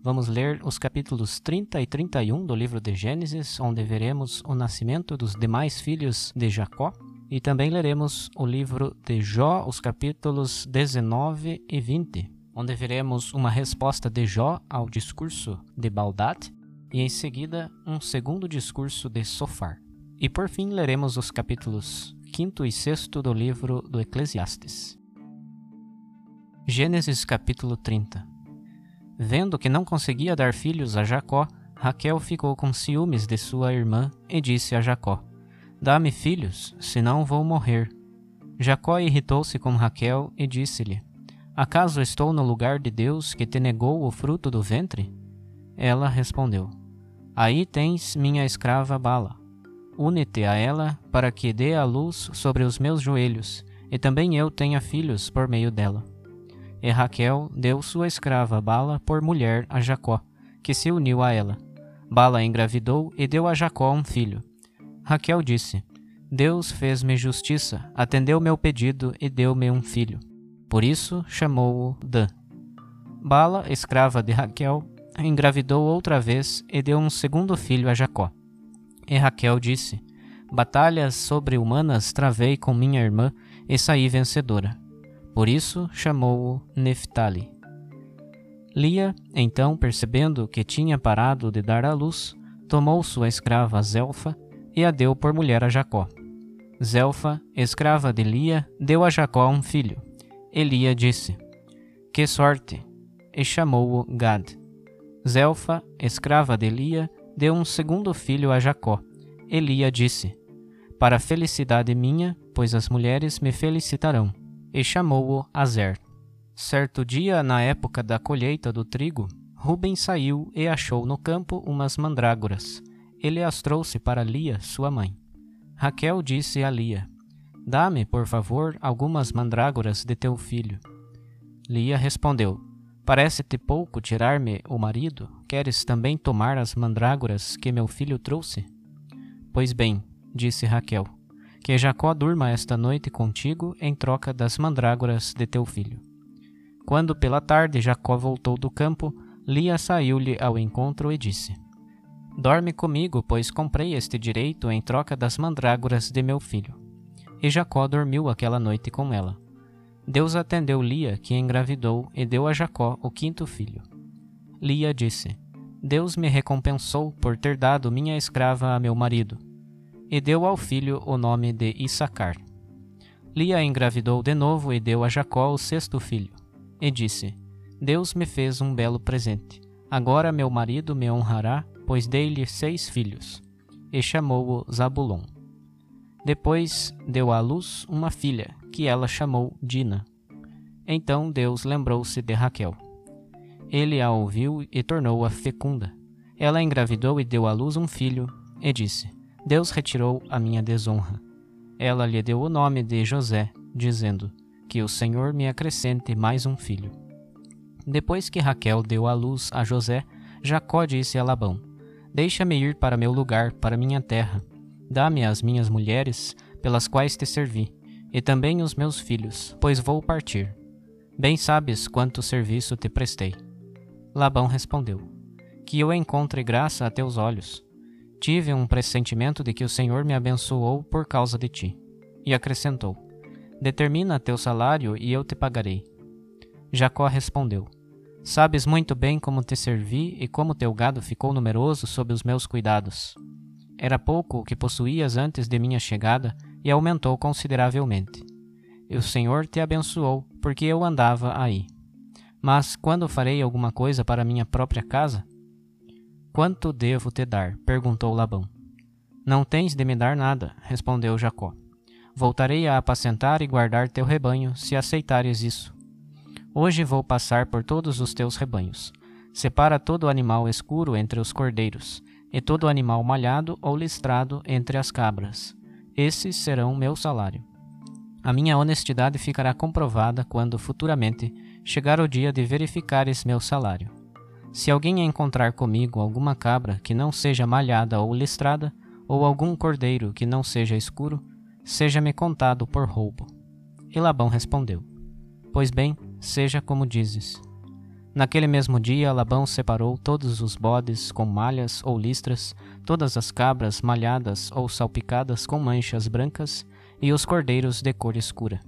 Vamos ler os capítulos 30 e 31 do livro de Gênesis, onde veremos o nascimento dos demais filhos de Jacó. E também leremos o livro de Jó, os capítulos 19 e 20, onde veremos uma resposta de Jó ao discurso de Baldad e em seguida um segundo discurso de Sofar. E por fim leremos os capítulos 5 e 6 do livro do Eclesiastes. Gênesis capítulo 30 Vendo que não conseguia dar filhos a Jacó, Raquel ficou com ciúmes de sua irmã e disse a Jacó: Dá-me filhos, senão vou morrer. Jacó irritou-se com Raquel e disse-lhe: Acaso estou no lugar de Deus que te negou o fruto do ventre? Ela respondeu: Aí tens minha escrava Bala. Une-te a ela para que dê a luz sobre os meus joelhos, e também eu tenha filhos por meio dela. E Raquel deu sua escrava Bala por mulher a Jacó, que se uniu a ela. Bala engravidou e deu a Jacó um filho. Raquel disse: Deus fez-me justiça, atendeu meu pedido e deu-me um filho. Por isso chamou-o Dan. Bala, escrava de Raquel, engravidou outra vez e deu um segundo filho a Jacó. E Raquel disse: Batalhas sobre-humanas travei com minha irmã e saí vencedora. Por isso chamou-o Neftali. Lia, então, percebendo que tinha parado de dar à luz, tomou sua escrava Zelfa e a deu por mulher a Jacó. Zelfa, escrava de Lia, deu a Jacó um filho. Elia disse: Que sorte! E chamou-o Gad. Zelfa, escrava de Lia, deu um segundo filho a Jacó. Elia disse: Para felicidade minha, pois as mulheres me felicitarão e chamou-o Azer. Certo dia, na época da colheita do trigo, Ruben saiu e achou no campo umas mandrágoras. Ele as trouxe para Lia, sua mãe. Raquel disse a Lia: Dá-me, por favor, algumas mandrágoras de teu filho. Lia respondeu: Parece-te pouco tirar-me o marido? Queres também tomar as mandrágoras que meu filho trouxe? Pois bem, disse Raquel, que Jacó durma esta noite contigo em troca das mandrágoras de teu filho. Quando pela tarde Jacó voltou do campo, Lia saiu-lhe ao encontro e disse: Dorme comigo, pois comprei este direito em troca das mandrágoras de meu filho. E Jacó dormiu aquela noite com ela. Deus atendeu Lia, que engravidou, e deu a Jacó o quinto filho. Lia disse: Deus me recompensou por ter dado minha escrava a meu marido, e deu ao filho o nome de Issacar. Lia engravidou de novo e deu a Jacó o sexto filho, e disse: Deus me fez um belo presente. Agora meu marido me honrará, pois dei-lhe seis filhos. E chamou-o Zabulon. Depois deu à luz uma filha, que ela chamou Dina. Então Deus lembrou-se de Raquel. Ele a ouviu e tornou-a fecunda. Ela engravidou e deu à luz um filho, e disse: Deus retirou a minha desonra. Ela lhe deu o nome de José, dizendo: Que o Senhor me acrescente mais um filho. Depois que Raquel deu à luz a José, Jacó disse a Labão: Deixa-me ir para meu lugar, para minha terra. Dá-me as minhas mulheres, pelas quais te servi, e também os meus filhos, pois vou partir. Bem sabes quanto serviço te prestei. Labão respondeu: Que eu encontre graça a teus olhos. Tive um pressentimento de que o Senhor me abençoou por causa de ti. E acrescentou: Determina teu salário e eu te pagarei. Jacó respondeu: Sabes muito bem como te servi e como teu gado ficou numeroso sob os meus cuidados. Era pouco o que possuías antes de minha chegada e aumentou consideravelmente. E o Senhor te abençoou, porque eu andava aí. Mas quando farei alguma coisa para minha própria casa? Quanto devo te dar? perguntou Labão. Não tens de me dar nada, respondeu Jacó. Voltarei a apacentar e guardar teu rebanho, se aceitares isso. Hoje vou passar por todos os teus rebanhos. Separa todo animal escuro entre os cordeiros, e todo animal malhado ou listrado entre as cabras. Esses serão meu salário. A minha honestidade ficará comprovada quando futuramente chegar o dia de verificares meu salário. Se alguém encontrar comigo alguma cabra que não seja malhada ou listrada, ou algum cordeiro que não seja escuro, seja-me contado por roubo. E Labão respondeu: Pois bem, seja como dizes. Naquele mesmo dia, Labão separou todos os bodes com malhas ou listras, todas as cabras malhadas ou salpicadas com manchas brancas e os cordeiros de cor escura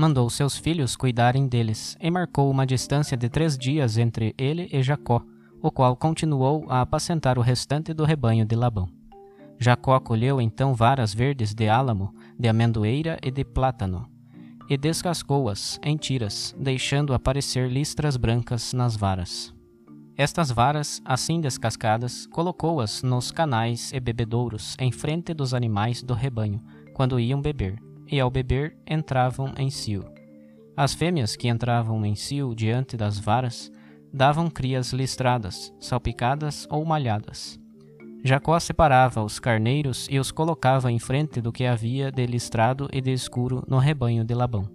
mandou seus filhos cuidarem deles, e marcou uma distância de três dias entre ele e Jacó, o qual continuou a apacentar o restante do rebanho de Labão. Jacó colheu então varas verdes de álamo, de amendoeira e de plátano, e descascou-as em tiras, deixando aparecer listras brancas nas varas. Estas varas, assim descascadas, colocou-as nos canais e bebedouros em frente dos animais do rebanho, quando iam beber e ao beber entravam em cio. As fêmeas que entravam em cio diante das varas davam crias listradas, salpicadas ou malhadas. Jacó separava os carneiros e os colocava em frente do que havia de listrado e de escuro no rebanho de Labão.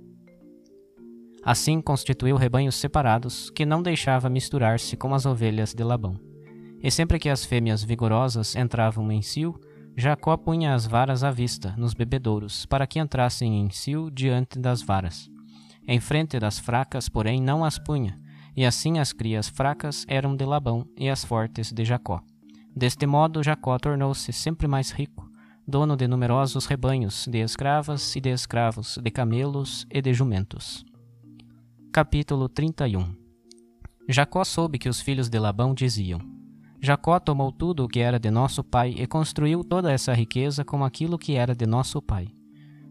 Assim constituiu rebanhos separados, que não deixava misturar-se com as ovelhas de Labão. E sempre que as fêmeas vigorosas entravam em cio, Jacó punha as varas à vista, nos bebedouros, para que entrassem em cio diante das varas. Em frente das fracas, porém, não as punha, e assim as crias fracas eram de Labão e as fortes de Jacó. Deste modo, Jacó tornou-se sempre mais rico, dono de numerosos rebanhos de escravas e de escravos, de camelos e de jumentos. Capítulo 31 Jacó soube que os filhos de Labão diziam: Jacó tomou tudo o que era de nosso pai e construiu toda essa riqueza com aquilo que era de nosso pai.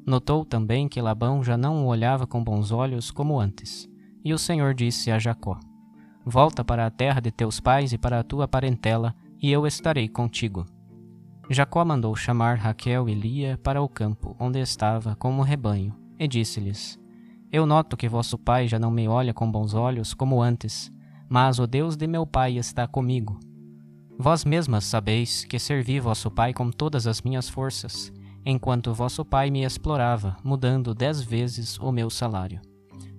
Notou também que Labão já não o olhava com bons olhos como antes. E o Senhor disse a Jacó: Volta para a terra de teus pais e para a tua parentela, e eu estarei contigo. Jacó mandou chamar Raquel e Lia para o campo onde estava com o rebanho, e disse-lhes: Eu noto que vosso pai já não me olha com bons olhos como antes, mas o Deus de meu pai está comigo Vós mesmas sabeis que servi vosso pai com todas as minhas forças, enquanto vosso pai me explorava, mudando dez vezes o meu salário.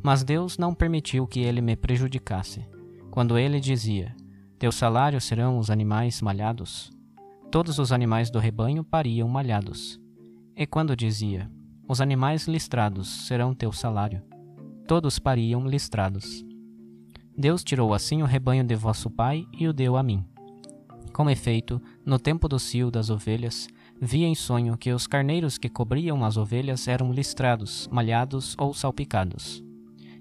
Mas Deus não permitiu que ele me prejudicasse. Quando ele dizia: Teu salário serão os animais malhados, todos os animais do rebanho pariam malhados. E quando dizia: Os animais listrados serão teu salário, todos pariam listrados. Deus tirou assim o rebanho de vosso pai e o deu a mim. Com efeito, no tempo do cio das ovelhas, vi em sonho que os carneiros que cobriam as ovelhas eram listrados, malhados ou salpicados.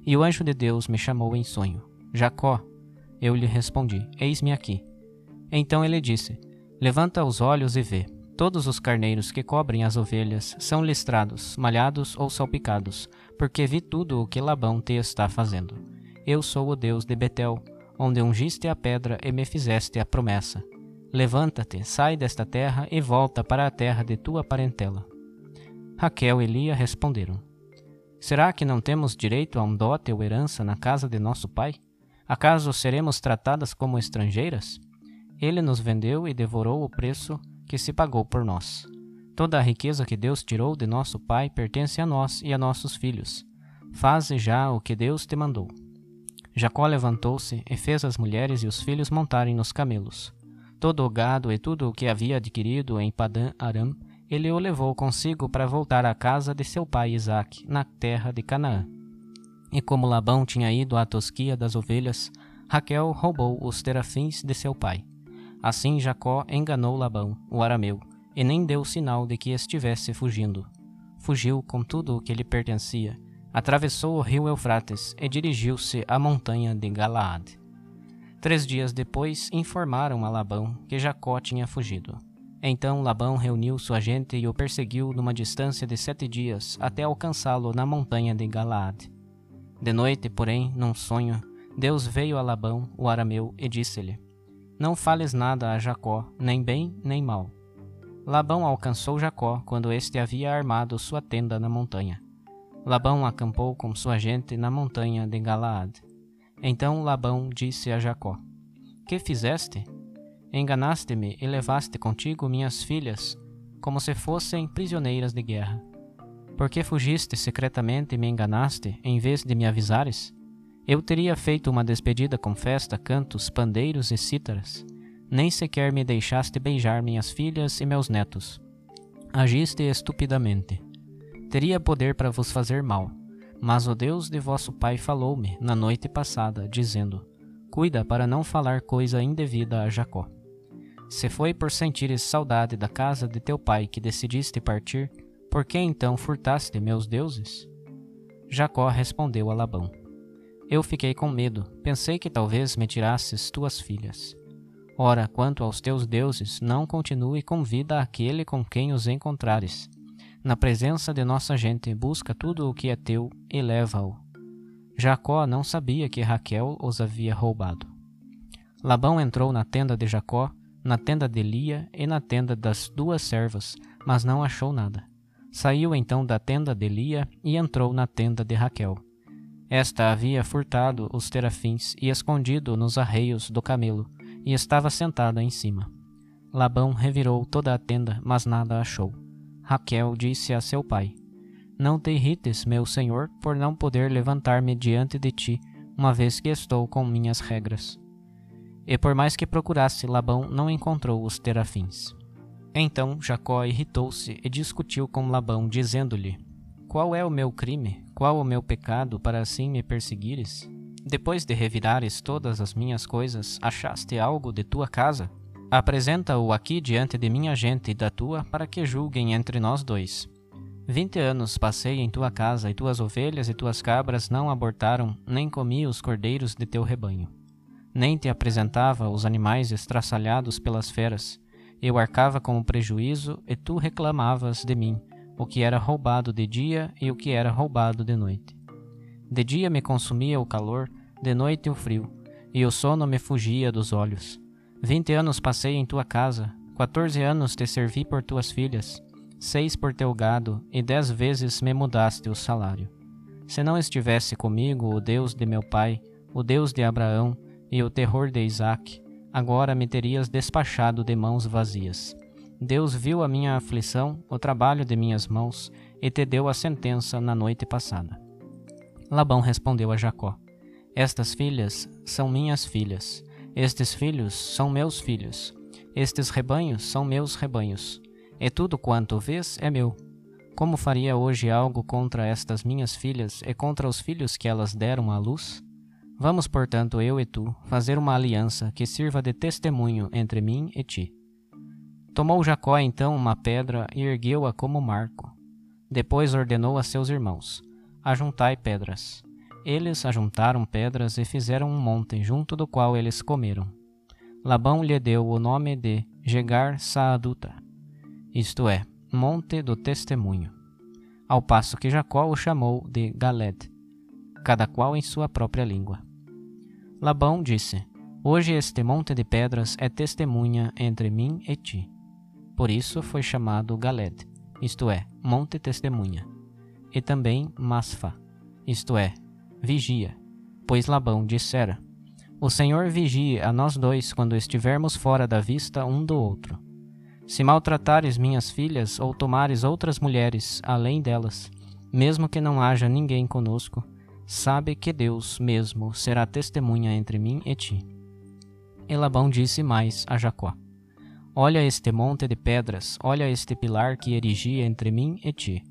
E o anjo de Deus me chamou em sonho: Jacó. Eu lhe respondi: Eis-me aqui. Então ele disse: Levanta os olhos e vê. Todos os carneiros que cobrem as ovelhas são listrados, malhados ou salpicados, porque vi tudo o que Labão te está fazendo. Eu sou o Deus de Betel, onde ungiste a pedra e me fizeste a promessa. Levanta-te, sai desta terra e volta para a terra de tua parentela. Raquel e Lia responderam: Será que não temos direito a um dote ou herança na casa de nosso pai? Acaso seremos tratadas como estrangeiras? Ele nos vendeu e devorou o preço que se pagou por nós. Toda a riqueza que Deus tirou de nosso pai pertence a nós e a nossos filhos. Faze já o que Deus te mandou. Jacó levantou-se e fez as mulheres e os filhos montarem nos camelos todo o gado e tudo o que havia adquirido em Padã Aram, ele o levou consigo para voltar à casa de seu pai Isaque, na terra de Canaã. E como Labão tinha ido à tosquia das ovelhas, Raquel roubou os terafins de seu pai. Assim Jacó enganou Labão, o arameu, e nem deu sinal de que estivesse fugindo. Fugiu com tudo o que lhe pertencia, atravessou o rio Eufrates e dirigiu-se à montanha de Galaad. Três dias depois, informaram a Labão que Jacó tinha fugido. Então Labão reuniu sua gente e o perseguiu numa distância de sete dias até alcançá-lo na montanha de Galaad. De noite, porém, num sonho, Deus veio a Labão, o arameu, e disse-lhe: Não fales nada a Jacó, nem bem nem mal. Labão alcançou Jacó quando este havia armado sua tenda na montanha. Labão acampou com sua gente na montanha de Galaad. Então Labão disse a Jacó: Que fizeste? Enganaste-me e levaste contigo minhas filhas, como se fossem prisioneiras de guerra. Por que fugiste secretamente e me enganaste, em vez de me avisares? Eu teria feito uma despedida com festa, cantos, pandeiros e cítaras. Nem sequer me deixaste beijar minhas filhas e meus netos. Agiste estupidamente. Teria poder para vos fazer mal mas o Deus de vosso pai falou-me na noite passada, dizendo: Cuida para não falar coisa indevida a Jacó. Se foi por sentires saudade da casa de teu pai que decidiste partir, por que então furtaste meus deuses? Jacó respondeu a Labão: Eu fiquei com medo, pensei que talvez me tirasses tuas filhas. Ora, quanto aos teus deuses, não continue com vida aquele com quem os encontrares na presença de nossa gente, busca tudo o que é teu e leva-o. Jacó não sabia que Raquel os havia roubado. Labão entrou na tenda de Jacó, na tenda de Lia e na tenda das duas servas, mas não achou nada. Saiu então da tenda de Lia e entrou na tenda de Raquel. Esta havia furtado os terafins e escondido nos arreios do camelo, e estava sentada em cima. Labão revirou toda a tenda, mas nada achou. Raquel disse a seu pai: Não te irrites, meu senhor, por não poder levantar-me diante de ti, uma vez que estou com minhas regras. E por mais que procurasse, Labão não encontrou os terafins. Então Jacó irritou-se e discutiu com Labão, dizendo-lhe: Qual é o meu crime? Qual o meu pecado para assim me perseguires? Depois de revirares todas as minhas coisas, achaste algo de tua casa? Apresenta-o aqui diante de minha gente e da tua, para que julguem entre nós dois. Vinte anos passei em tua casa, e tuas ovelhas e tuas cabras não abortaram, nem comi os cordeiros de teu rebanho. Nem te apresentava os animais estraçalhados pelas feras. Eu arcava com o prejuízo, e tu reclamavas de mim, o que era roubado de dia e o que era roubado de noite. De dia me consumia o calor, de noite o frio, e o sono me fugia dos olhos. Vinte anos passei em tua casa, quatorze anos te servi por tuas filhas, seis por teu gado, e dez vezes me mudaste o salário. Se não estivesse comigo o Deus de meu pai, o Deus de Abraão e o terror de Isaque, agora me terias despachado de mãos vazias. Deus viu a minha aflição, o trabalho de minhas mãos, e te deu a sentença na noite passada. Labão respondeu a Jacó: Estas filhas são minhas filhas estes filhos são meus filhos, estes rebanhos são meus rebanhos, e tudo quanto vês é meu. Como faria hoje algo contra estas minhas filhas e contra os filhos que elas deram à luz? Vamos, portanto, eu e tu, fazer uma aliança que sirva de testemunho entre mim e ti. Tomou Jacó então uma pedra e ergueu-a como marco. Depois ordenou a seus irmãos: Ajuntai pedras. Eles ajuntaram pedras e fizeram um monte junto do qual eles comeram. Labão lhe deu o nome de Jegar Saaduta, isto é, Monte do Testemunho, ao passo que Jacó o chamou de Galed, cada qual em sua própria língua. Labão disse: Hoje este monte de pedras é testemunha entre mim e ti. Por isso foi chamado Galed, isto é, Monte Testemunha, e também Masfa, isto é, Vigia, pois Labão dissera: O Senhor vigie a nós dois quando estivermos fora da vista um do outro. Se maltratares minhas filhas ou tomares outras mulheres além delas, mesmo que não haja ninguém conosco, sabe que Deus mesmo será testemunha entre mim e ti. E Labão disse mais a Jacó: Olha este monte de pedras, olha este pilar que erigi entre mim e ti.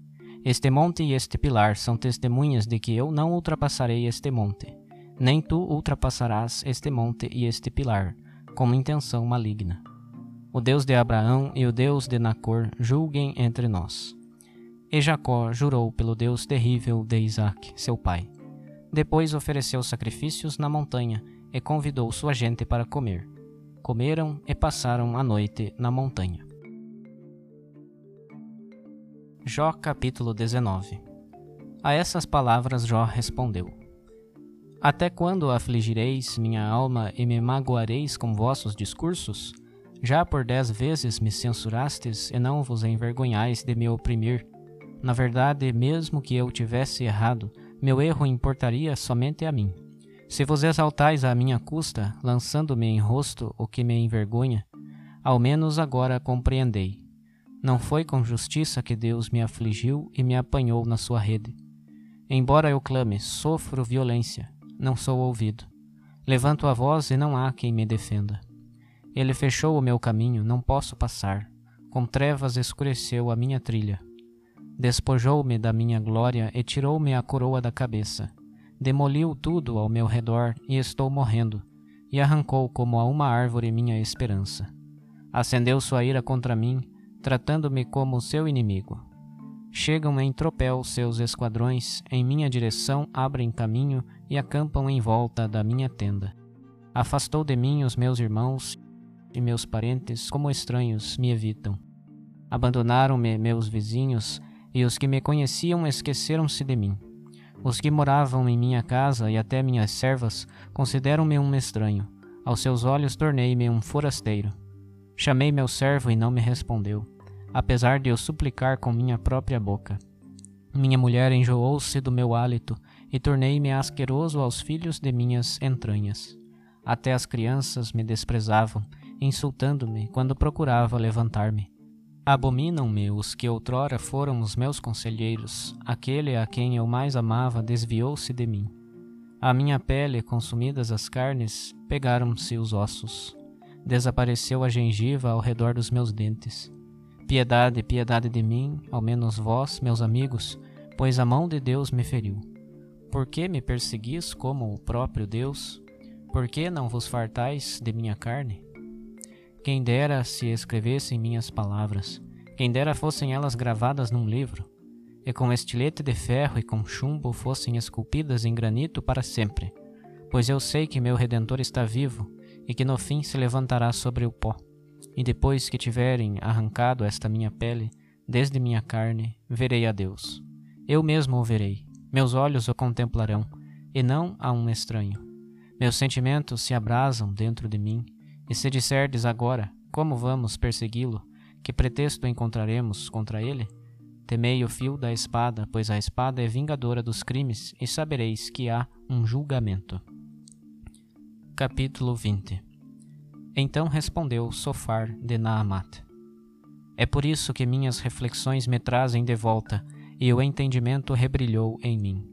Este monte e este pilar são testemunhas de que eu não ultrapassarei este monte, nem tu ultrapassarás este monte e este pilar, com intenção maligna. O Deus de Abraão e o Deus de Nacor julguem entre nós. E Jacó jurou pelo Deus terrível de Isaac, seu pai. Depois ofereceu sacrifícios na montanha e convidou sua gente para comer. Comeram e passaram a noite na montanha. Jó capítulo 19 A essas palavras Jó respondeu: Até quando afligireis minha alma e me magoareis com vossos discursos? Já por dez vezes me censurastes e não vos envergonhais de me oprimir. Na verdade, mesmo que eu tivesse errado, meu erro importaria somente a mim. Se vos exaltais à minha custa, lançando-me em rosto o que me envergonha, ao menos agora compreendei. Não foi com justiça que Deus me afligiu e me apanhou na sua rede. Embora eu clame, sofro violência, não sou ouvido. Levanto a voz e não há quem me defenda. Ele fechou o meu caminho, não posso passar. Com trevas escureceu a minha trilha. Despojou-me da minha glória e tirou-me a coroa da cabeça. Demoliu tudo ao meu redor e estou morrendo, e arrancou como a uma árvore minha esperança. Acendeu sua ira contra mim, tratando-me como seu inimigo. Chegam em tropel seus esquadrões, em minha direção abrem caminho e acampam em volta da minha tenda. Afastou de mim os meus irmãos e meus parentes, como estranhos, me evitam. Abandonaram-me meus vizinhos e os que me conheciam esqueceram-se de mim. Os que moravam em minha casa e até minhas servas consideram-me um estranho. Aos seus olhos tornei-me um forasteiro. Chamei meu servo e não me respondeu, apesar de eu suplicar com minha própria boca. Minha mulher enjoou-se do meu hálito e tornei-me asqueroso aos filhos de minhas entranhas. Até as crianças me desprezavam, insultando-me quando procurava levantar-me. Abominam-me os que outrora foram os meus conselheiros, aquele a quem eu mais amava desviou-se de mim. A minha pele, consumidas as carnes, pegaram-se os ossos. Desapareceu a gengiva ao redor dos meus dentes. Piedade, piedade de mim, ao menos vós, meus amigos, pois a mão de Deus me feriu. Por que me perseguis como o próprio Deus? Por que não vos fartais de minha carne? Quem dera se escrevessem minhas palavras, quem dera fossem elas gravadas num livro, e com estilete de ferro e com chumbo fossem esculpidas em granito para sempre, pois eu sei que meu Redentor está vivo e que no fim se levantará sobre o pó. E depois que tiverem arrancado esta minha pele, desde minha carne, verei a Deus. Eu mesmo o verei, meus olhos o contemplarão, e não a um estranho. Meus sentimentos se abrasam dentro de mim, e se disserdes agora, como vamos persegui-lo, que pretexto encontraremos contra ele? Temei o fio da espada, pois a espada é vingadora dos crimes, e sabereis que há um julgamento. Capítulo 20 Então respondeu Sofar de Naamat: É por isso que minhas reflexões me trazem de volta, e o entendimento rebrilhou em mim.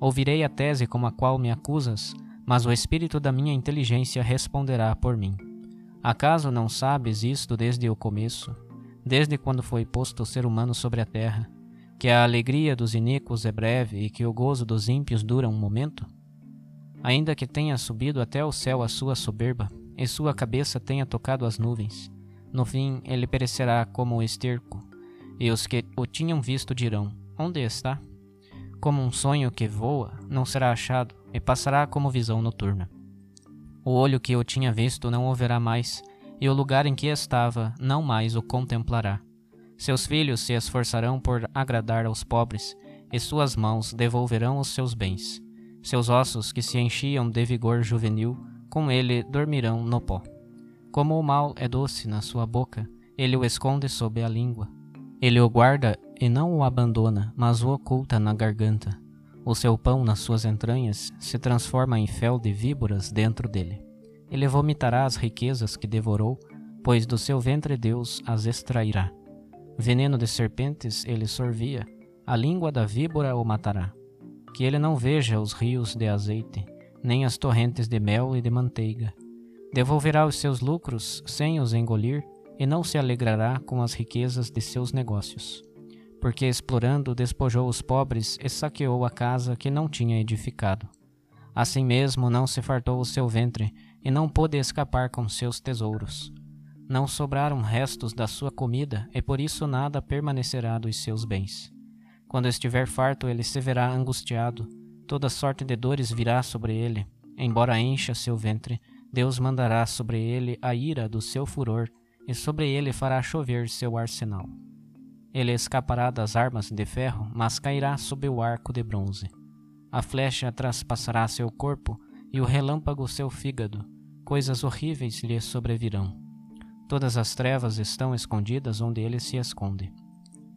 Ouvirei a tese com a qual me acusas, mas o espírito da minha inteligência responderá por mim. Acaso não sabes isto desde o começo, desde quando foi posto o ser humano sobre a terra, que a alegria dos iníquos é breve e que o gozo dos ímpios dura um momento? Ainda que tenha subido até o céu a sua soberba, e sua cabeça tenha tocado as nuvens, no fim ele perecerá como o esterco, e os que o tinham visto dirão: Onde está? como um sonho que voa, não será achado, e passará como visão noturna. O olho que o tinha visto não o verá mais, e o lugar em que estava não mais o contemplará. Seus filhos se esforçarão por agradar aos pobres, e suas mãos devolverão os seus bens. Seus ossos que se enchiam de vigor juvenil, com ele dormirão no pó. Como o mal é doce na sua boca, ele o esconde sob a língua. Ele o guarda e não o abandona, mas o oculta na garganta. O seu pão nas suas entranhas se transforma em fel de víboras dentro dele. Ele vomitará as riquezas que devorou, pois do seu ventre Deus as extrairá. Veneno de serpentes ele sorvia, a língua da víbora o matará. Que ele não veja os rios de azeite, nem as torrentes de mel e de manteiga. Devolverá os seus lucros sem os engolir, e não se alegrará com as riquezas de seus negócios porque explorando despojou os pobres e saqueou a casa que não tinha edificado. Assim mesmo não se fartou o seu ventre, e não pôde escapar com seus tesouros. Não sobraram restos da sua comida, e por isso nada permanecerá dos seus bens. Quando estiver farto, ele se verá angustiado, toda sorte de dores virá sobre ele. Embora encha seu ventre, Deus mandará sobre ele a ira do seu furor, e sobre ele fará chover seu arsenal. Ele escapará das armas de ferro, mas cairá sob o arco de bronze. A flecha traspassará seu corpo e o relâmpago seu fígado. Coisas horríveis lhe sobrevirão. Todas as trevas estão escondidas onde ele se esconde.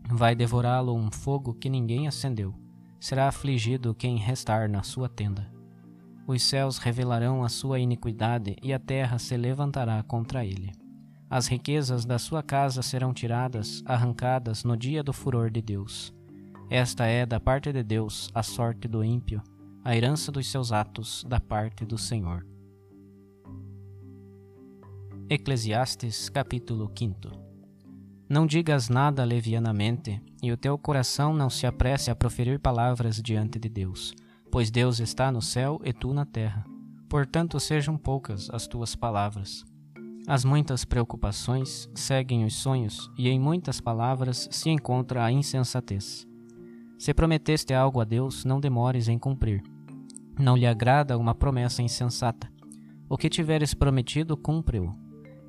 Vai devorá-lo um fogo que ninguém acendeu. Será afligido quem restar na sua tenda. Os céus revelarão a sua iniquidade e a terra se levantará contra ele. As riquezas da sua casa serão tiradas, arrancadas no dia do furor de Deus. Esta é, da parte de Deus, a sorte do ímpio, a herança dos seus atos, da parte do Senhor. Eclesiastes capítulo 5 Não digas nada levianamente, e o teu coração não se apresse a proferir palavras diante de Deus, pois Deus está no céu e tu na terra. Portanto, sejam poucas as tuas palavras. As muitas preocupações seguem os sonhos, e em muitas palavras se encontra a insensatez. Se prometeste algo a Deus, não demores em cumprir. Não lhe agrada uma promessa insensata. O que tiveres prometido, cumpre-o.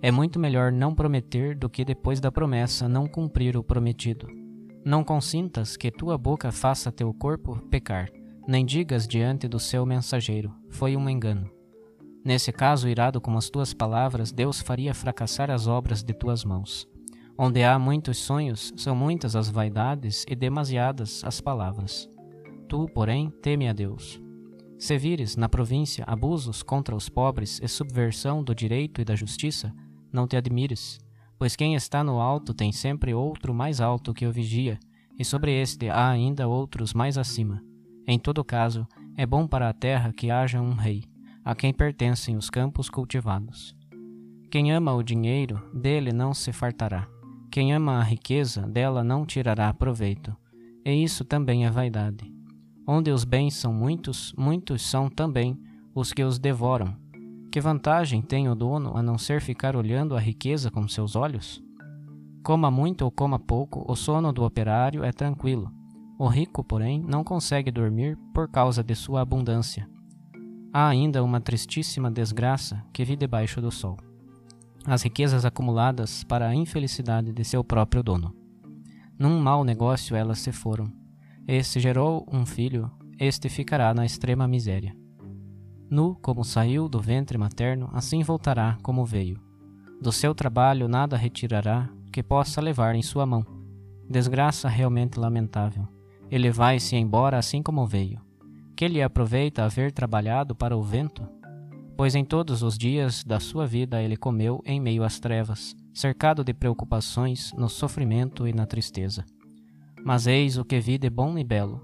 É muito melhor não prometer do que depois da promessa não cumprir o prometido. Não consintas que tua boca faça teu corpo pecar, nem digas diante do seu mensageiro: Foi um engano. Nesse caso, irado com as tuas palavras, Deus faria fracassar as obras de tuas mãos. Onde há muitos sonhos, são muitas as vaidades e demasiadas as palavras. Tu, porém, teme a Deus. Se vires na província abusos contra os pobres e subversão do direito e da justiça, não te admires, pois quem está no alto tem sempre outro mais alto que o vigia, e sobre este há ainda outros mais acima. Em todo caso, é bom para a terra que haja um rei a quem pertencem os campos cultivados. Quem ama o dinheiro, dele não se fartará. Quem ama a riqueza, dela não tirará proveito. E isso também é vaidade. Onde os bens são muitos, muitos são também os que os devoram. Que vantagem tem o dono a não ser ficar olhando a riqueza com seus olhos? Coma muito ou coma pouco, o sono do operário é tranquilo. O rico, porém, não consegue dormir por causa de sua abundância. Há ainda uma tristíssima desgraça que vi debaixo do sol. As riquezas acumuladas para a infelicidade de seu próprio dono. Num mau negócio elas se foram. Este gerou um filho, este ficará na extrema miséria. Nu como saiu do ventre materno, assim voltará como veio. Do seu trabalho nada retirará que possa levar em sua mão. Desgraça realmente lamentável. Ele vai-se embora assim como veio que lhe aproveita haver trabalhado para o vento? Pois em todos os dias da sua vida ele comeu em meio às trevas, cercado de preocupações, no sofrimento e na tristeza. Mas eis o que vi de bom e belo: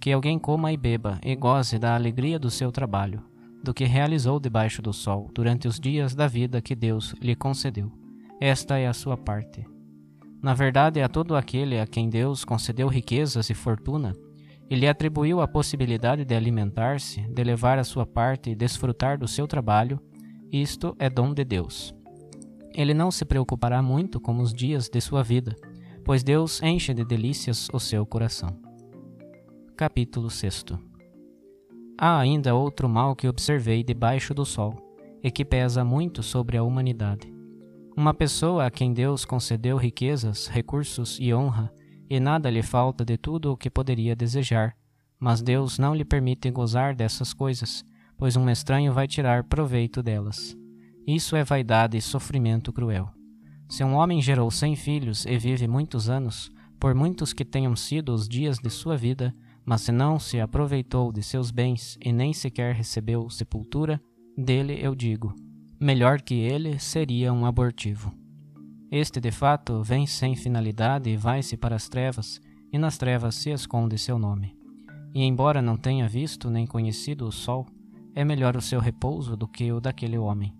que alguém coma e beba e goze da alegria do seu trabalho, do que realizou debaixo do sol durante os dias da vida que Deus lhe concedeu. Esta é a sua parte. Na verdade, a todo aquele a quem Deus concedeu riquezas e fortuna, e lhe atribuiu a possibilidade de alimentar-se, de levar a sua parte e desfrutar do seu trabalho, isto é dom de Deus. Ele não se preocupará muito com os dias de sua vida, pois Deus enche de delícias o seu coração. Capítulo 6 Há ainda outro mal que observei debaixo do sol, e que pesa muito sobre a humanidade. Uma pessoa a quem Deus concedeu riquezas, recursos e honra, e nada lhe falta de tudo o que poderia desejar, mas Deus não lhe permite gozar dessas coisas, pois um estranho vai tirar proveito delas. Isso é vaidade e sofrimento cruel. Se um homem gerou cem filhos e vive muitos anos, por muitos que tenham sido os dias de sua vida, mas se não se aproveitou de seus bens e nem sequer recebeu sepultura, dele eu digo: melhor que ele seria um abortivo. Este, de fato, vem sem finalidade e vai-se para as trevas, e nas trevas se esconde seu nome. E embora não tenha visto nem conhecido o sol, é melhor o seu repouso do que o daquele homem.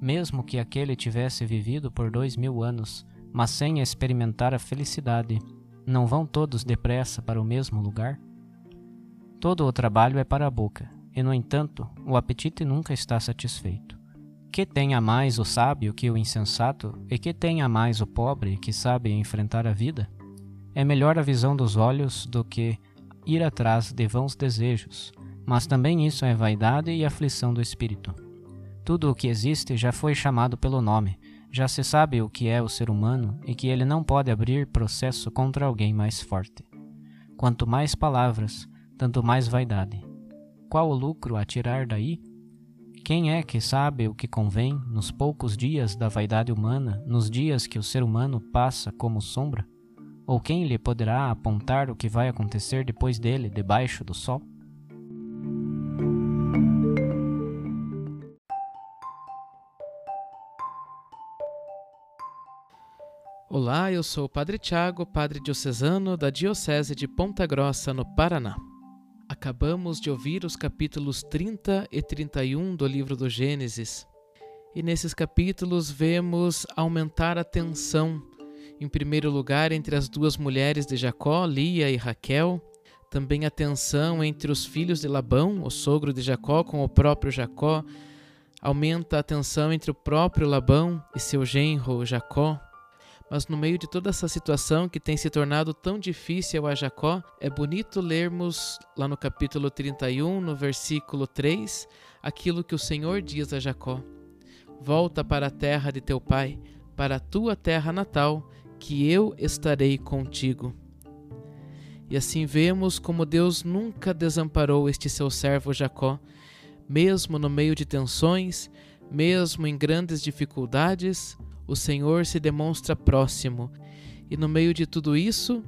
Mesmo que aquele tivesse vivido por dois mil anos, mas sem experimentar a felicidade, não vão todos depressa para o mesmo lugar? Todo o trabalho é para a boca, e no entanto, o apetite nunca está satisfeito. Que tenha mais o sábio que o insensato, e que tenha mais o pobre que sabe enfrentar a vida? É melhor a visão dos olhos do que ir atrás de vãos desejos, mas também isso é vaidade e aflição do espírito. Tudo o que existe já foi chamado pelo nome, já se sabe o que é o ser humano e que ele não pode abrir processo contra alguém mais forte. Quanto mais palavras, tanto mais vaidade. Qual o lucro a tirar daí? Quem é que sabe o que convém nos poucos dias da vaidade humana, nos dias que o ser humano passa como sombra? Ou quem lhe poderá apontar o que vai acontecer depois dele, debaixo do sol? Olá, eu sou o Padre Tiago, Padre Diocesano da Diocese de Ponta Grossa, no Paraná. Acabamos de ouvir os capítulos 30 e 31 do livro do Gênesis. E nesses capítulos vemos aumentar a tensão, em primeiro lugar, entre as duas mulheres de Jacó, Lia e Raquel, também a tensão entre os filhos de Labão, o sogro de Jacó, com o próprio Jacó, aumenta a tensão entre o próprio Labão e seu genro Jacó mas no meio de toda essa situação que tem se tornado tão difícil a Jacó, é bonito lermos lá no capítulo 31, no versículo 3, aquilo que o Senhor diz a Jacó: Volta para a terra de teu pai, para a tua terra natal, que eu estarei contigo. E assim vemos como Deus nunca desamparou este seu servo Jacó, mesmo no meio de tensões, mesmo em grandes dificuldades, o Senhor se demonstra próximo. E no meio de tudo isso,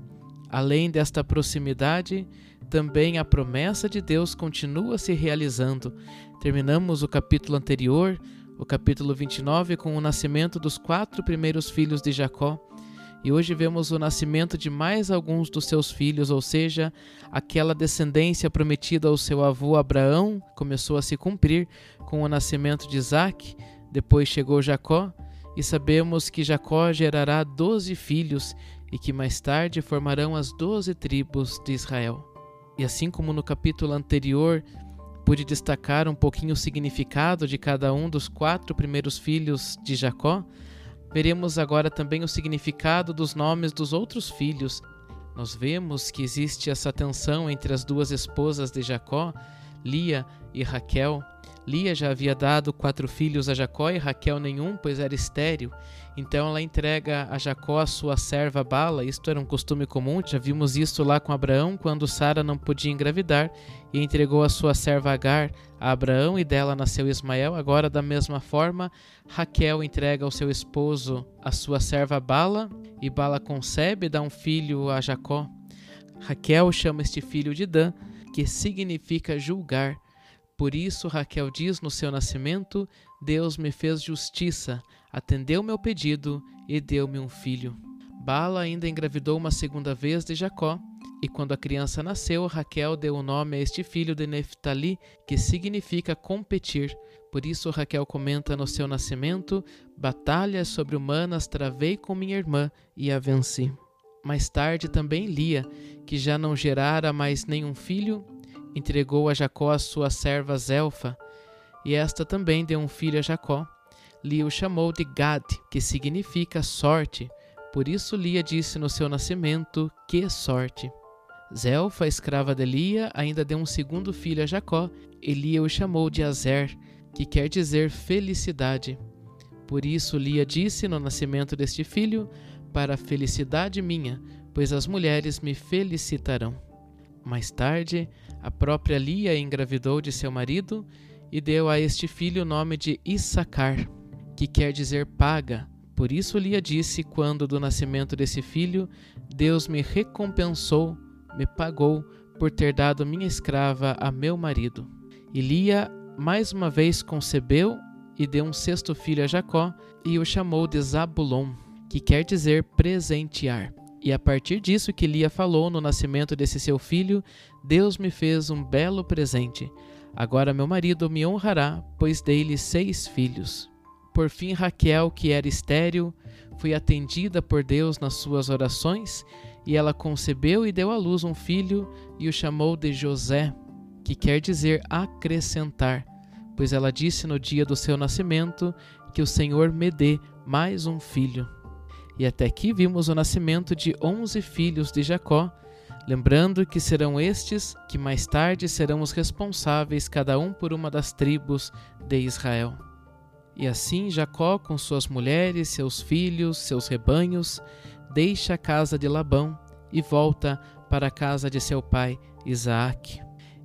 além desta proximidade, também a promessa de Deus continua se realizando. Terminamos o capítulo anterior, o capítulo 29, com o nascimento dos quatro primeiros filhos de Jacó. E hoje vemos o nascimento de mais alguns dos seus filhos, ou seja, aquela descendência prometida ao seu avô Abraão começou a se cumprir com o nascimento de Isaac. Depois chegou Jacó e sabemos que Jacó gerará doze filhos e que mais tarde formarão as doze tribos de Israel. E assim como no capítulo anterior pude destacar um pouquinho o significado de cada um dos quatro primeiros filhos de Jacó, veremos agora também o significado dos nomes dos outros filhos. Nós vemos que existe essa tensão entre as duas esposas de Jacó, Lia e Raquel, Lia já havia dado quatro filhos a Jacó e Raquel nenhum, pois era estéril. Então ela entrega a Jacó a sua serva Bala. Isto era um costume comum, já vimos isso lá com Abraão, quando Sara não podia engravidar, e entregou a sua serva Agar a Abraão, e dela nasceu Ismael. Agora, da mesma forma, Raquel entrega ao seu esposo a sua serva Bala, e Bala concebe e dá um filho a Jacó. Raquel chama este filho de Dan, que significa julgar por isso, Raquel diz no seu nascimento: Deus me fez justiça, atendeu meu pedido e deu-me um filho. Bala ainda engravidou uma segunda vez de Jacó, e quando a criança nasceu, Raquel deu o nome a este filho de Neftali, que significa competir. Por isso, Raquel comenta no seu nascimento: Batalhas sobre-humanas travei com minha irmã e a venci. Mais tarde também Lia, que já não gerara mais nenhum filho, entregou a Jacó a sua serva Zelfa, e esta também deu um filho a Jacó. Lia o chamou de Gad, que significa sorte. Por isso Lia disse no seu nascimento: Que sorte! Zelfa, escrava de Lia, ainda deu um segundo filho a Jacó, e Lia o chamou de Azer, que quer dizer felicidade. Por isso Lia disse no nascimento deste filho: Para a felicidade minha, pois as mulheres me felicitarão. Mais tarde, a própria Lia engravidou de seu marido e deu a este filho o nome de Issacar, que quer dizer paga. Por isso Lia disse: Quando do nascimento desse filho, Deus me recompensou me pagou por ter dado minha escrava a meu marido. E Lia mais uma vez concebeu e deu um sexto filho a Jacó e o chamou de Zabulon, que quer dizer presentear. E a partir disso que Lia falou no nascimento desse seu filho, Deus me fez um belo presente. Agora meu marido me honrará, pois dei-lhe seis filhos. Por fim, Raquel, que era estéril, foi atendida por Deus nas suas orações e ela concebeu e deu à luz um filho e o chamou de José, que quer dizer acrescentar, pois ela disse no dia do seu nascimento que o Senhor me dê mais um filho. E até aqui vimos o nascimento de onze filhos de Jacó, lembrando que serão estes que mais tarde serão os responsáveis, cada um por uma das tribos de Israel. E assim Jacó, com suas mulheres, seus filhos, seus rebanhos, deixa a casa de Labão e volta para a casa de seu pai Isaac.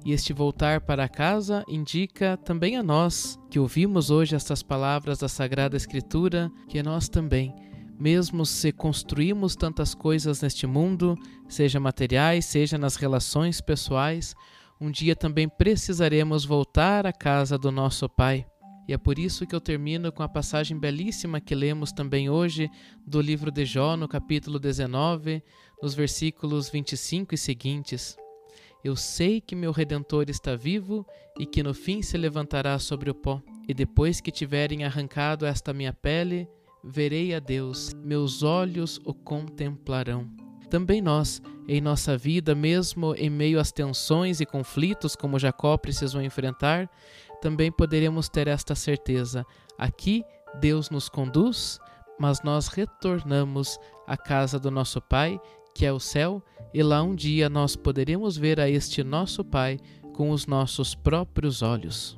E este voltar para casa indica também a nós, que ouvimos hoje estas palavras da Sagrada Escritura, que nós também, mesmo se construímos tantas coisas neste mundo, seja materiais, seja nas relações pessoais, um dia também precisaremos voltar à casa do nosso Pai e é por isso que eu termino com a passagem belíssima que lemos também hoje do livro de Jó, no capítulo 19, nos versículos 25 e seguintes. Eu sei que meu redentor está vivo e que no fim se levantará sobre o pó. E depois que tiverem arrancado esta minha pele, verei a Deus, meus olhos o contemplarão. Também nós, em nossa vida, mesmo em meio às tensões e conflitos como Jacó precisou enfrentar, também poderemos ter esta certeza: aqui Deus nos conduz, mas nós retornamos à casa do nosso Pai, que é o céu, e lá um dia nós poderemos ver a este nosso Pai com os nossos próprios olhos.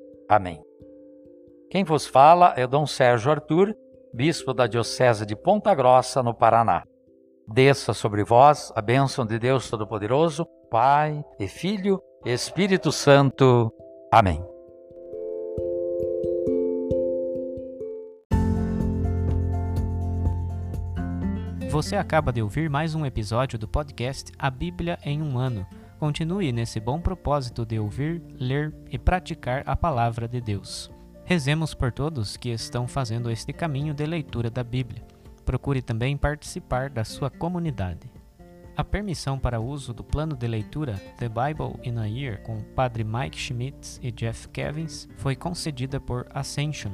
Amém. Quem vos fala é Dom Sérgio Arthur, bispo da Diocese de Ponta Grossa, no Paraná. Desça sobre vós a bênção de Deus Todo-Poderoso, Pai e Filho e Espírito Santo. Amém. Você acaba de ouvir mais um episódio do podcast A Bíblia em um Ano. Continue nesse bom propósito de ouvir, ler e praticar a palavra de Deus. Rezemos por todos que estão fazendo este caminho de leitura da Bíblia. Procure também participar da sua comunidade. A permissão para uso do plano de leitura The Bible in a Year com o Padre Mike Schmitz e Jeff Kevins foi concedida por Ascension.